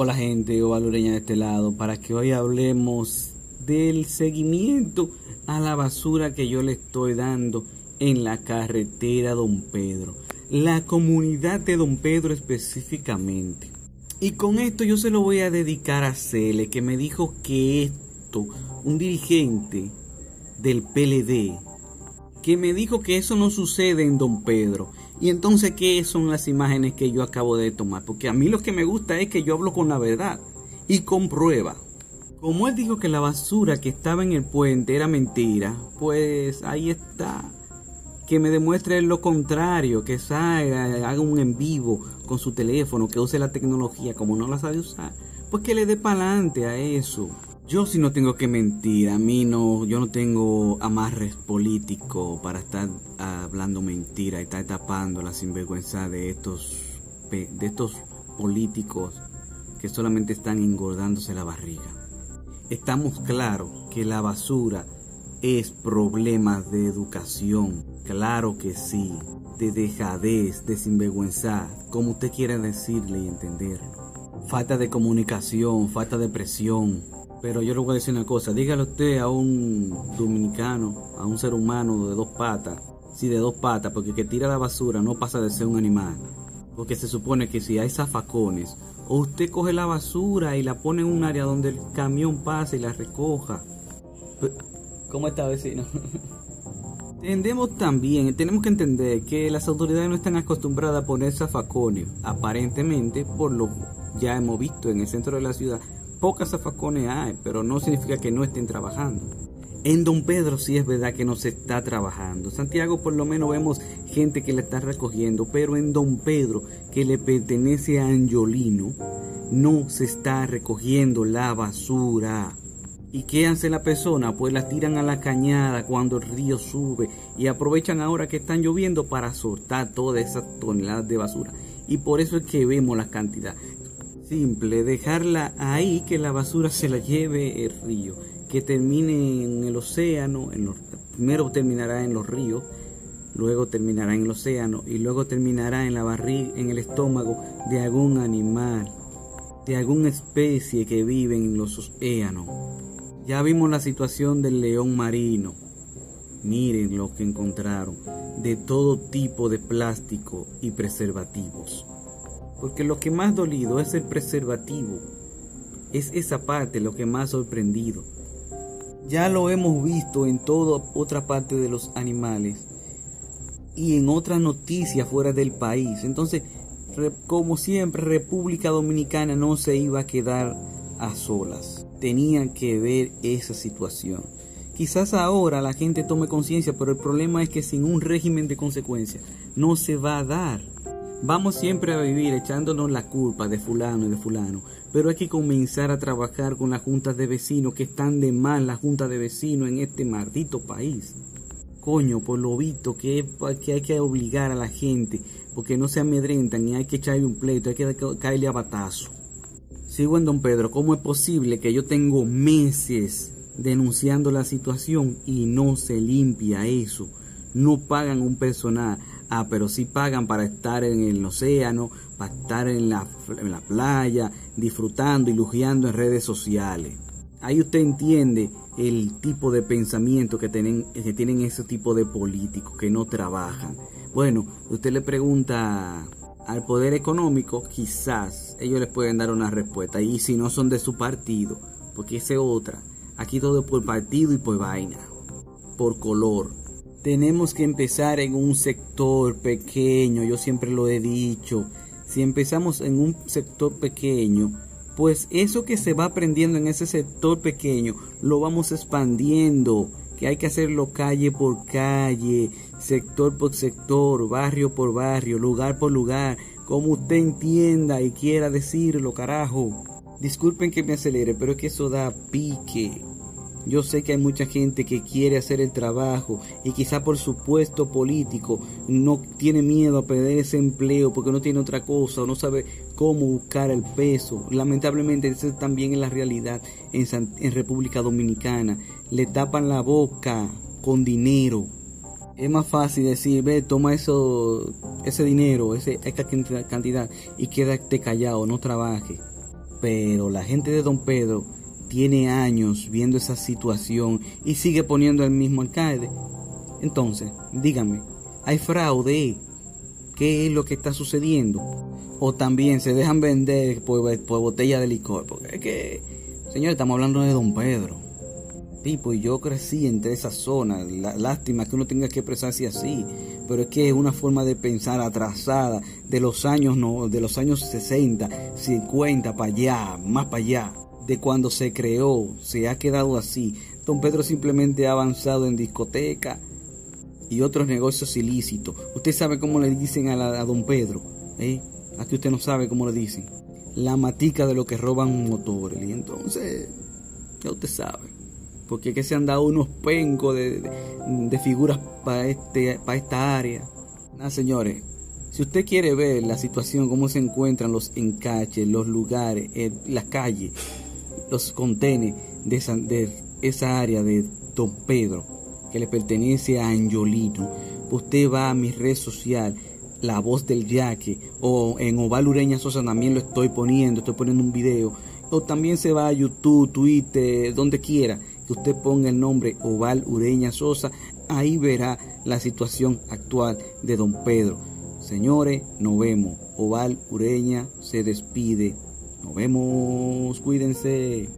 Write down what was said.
Hola gente valoreña de este lado para que hoy hablemos del seguimiento a la basura que yo le estoy dando en la carretera Don Pedro, la comunidad de Don Pedro específicamente. Y con esto yo se lo voy a dedicar a Cele, que me dijo que esto, un dirigente del PLD, que me dijo que eso no sucede en Don Pedro. Y entonces, ¿qué son las imágenes que yo acabo de tomar? Porque a mí lo que me gusta es que yo hablo con la verdad y con prueba. Como él dijo que la basura que estaba en el puente era mentira, pues ahí está. Que me demuestre lo contrario, que salga, haga un en vivo con su teléfono, que use la tecnología como no la sabe usar. Pues que le dé para adelante a eso. Yo sí no tengo que mentir, a mí no, yo no tengo amarres políticos para estar hablando mentira y estar tapando la sinvergüenza de estos, de estos políticos que solamente están engordándose la barriga. Estamos claros que la basura es problema de educación, claro que sí, de dejadez, de sinvergüenza, como usted quiera decirle y entenderlo. Falta de comunicación, falta de presión, pero yo le voy a decir una cosa, dígale usted a un dominicano, a un ser humano de dos patas, sí, de dos patas, porque que tira la basura no pasa de ser un animal. Porque se supone que si hay zafacones, o usted coge la basura y la pone en un área donde el camión pasa y la recoja. ¿Cómo está vecino? Entendemos también, tenemos que entender que las autoridades no están acostumbradas a poner zafacones, aparentemente, por lo ya hemos visto en el centro de la ciudad, Pocas zafacones hay, pero no significa que no estén trabajando. En Don Pedro sí es verdad que no se está trabajando. Santiago por lo menos vemos gente que le está recogiendo, pero en Don Pedro, que le pertenece a Angiolino, no se está recogiendo la basura. ¿Y qué hace la persona? Pues la tiran a la cañada cuando el río sube y aprovechan ahora que están lloviendo para soltar todas esas toneladas de basura. Y por eso es que vemos la cantidad simple, dejarla ahí, que la basura se la lleve el río, que termine en el océano, en los, primero terminará en los ríos, luego terminará en el océano y luego terminará en la barriga, en el estómago de algún animal, de alguna especie que vive en los océanos. Ya vimos la situación del león marino. Miren lo que encontraron, de todo tipo de plástico y preservativos. Porque lo que más dolido es el preservativo. Es esa parte lo que más sorprendido. Ya lo hemos visto en toda otra parte de los animales y en otras noticias fuera del país. Entonces, como siempre, República Dominicana no se iba a quedar a solas. Tenían que ver esa situación. Quizás ahora la gente tome conciencia, pero el problema es que sin un régimen de consecuencias no se va a dar. Vamos siempre a vivir echándonos la culpa de fulano y de fulano, pero hay que comenzar a trabajar con las juntas de vecinos que están de mal las juntas de vecinos en este maldito país. Coño, por lo visto que, que hay que obligar a la gente, porque no se amedrentan y hay que echarle un pleito, hay que caerle a batazo. Sigo en Don Pedro, ¿cómo es posible que yo tengo meses denunciando la situación y no se limpia eso? No pagan un personal Ah, pero sí pagan para estar en el océano, para estar en la, playa, disfrutando y lujeando en redes sociales. Ahí usted entiende el tipo de pensamiento que tienen, que tienen ese tipo de políticos que no trabajan. Bueno, usted le pregunta al poder económico, quizás ellos les pueden dar una respuesta. Y si no son de su partido, porque esa es otra. Aquí todo por partido y por vaina, por color tenemos que empezar en un sector pequeño, yo siempre lo he dicho, si empezamos en un sector pequeño, pues eso que se va aprendiendo en ese sector pequeño lo vamos expandiendo, que hay que hacerlo calle por calle, sector por sector, barrio por barrio, lugar por lugar, como usted entienda y quiera decirlo, carajo. Disculpen que me acelere, pero es que eso da pique. Yo sé que hay mucha gente que quiere hacer el trabajo y quizá por su puesto político no tiene miedo a perder ese empleo porque no tiene otra cosa o no sabe cómo buscar el peso. Lamentablemente eso también es la realidad en, República Dominicana. Le tapan la boca con dinero. Es más fácil decir, ve, toma eso, ese dinero, ese, esa cantidad y quédate callado, no trabaje. Pero la gente de Don Pedro tiene años viendo esa situación y sigue poniendo el mismo alcalde. Entonces, díganme, ¿hay fraude? ¿Qué es lo que está sucediendo? O también se dejan vender por, botella de licor. Porque es que, señores, estamos hablando de Don Pedro. Tipo, y yo crecí entre esa zona. La, lástima que uno tenga que expresarse así. Pero es que es una forma de pensar atrasada de los años, no, de los años 60, 50 para allá, más para allá de cuando se creó, se ha quedado así. Don Pedro simplemente ha avanzado en discoteca y otros negocios ilícitos. Usted sabe cómo le dicen a, Don Pedro, ¿eh? Aquí usted no sabe cómo le dicen. La matica de lo que roban motores. Y entonces, ya usted sabe. Porque es que se han dado unos pencos de, figuras para este, esta área. Nada, señores, si usted quiere ver la situación, cómo se encuentran los encaches, los lugares, eh, las calles, los contenes de esa, área de Don Pedro, que le pertenece a Angiolino, usted va a mi red social, La Voz del Yaque, o en Oval Ureña Sosa también lo estoy poniendo, estoy poniendo un video, o también se va a YouTube, Twitter, donde quiera, que usted ponga el nombre Oval Ureña Sosa, ahí verá la situación actual de Don Pedro. Señores, nos vemos. Oval Ureña se despide. Nos vemos, cuídense.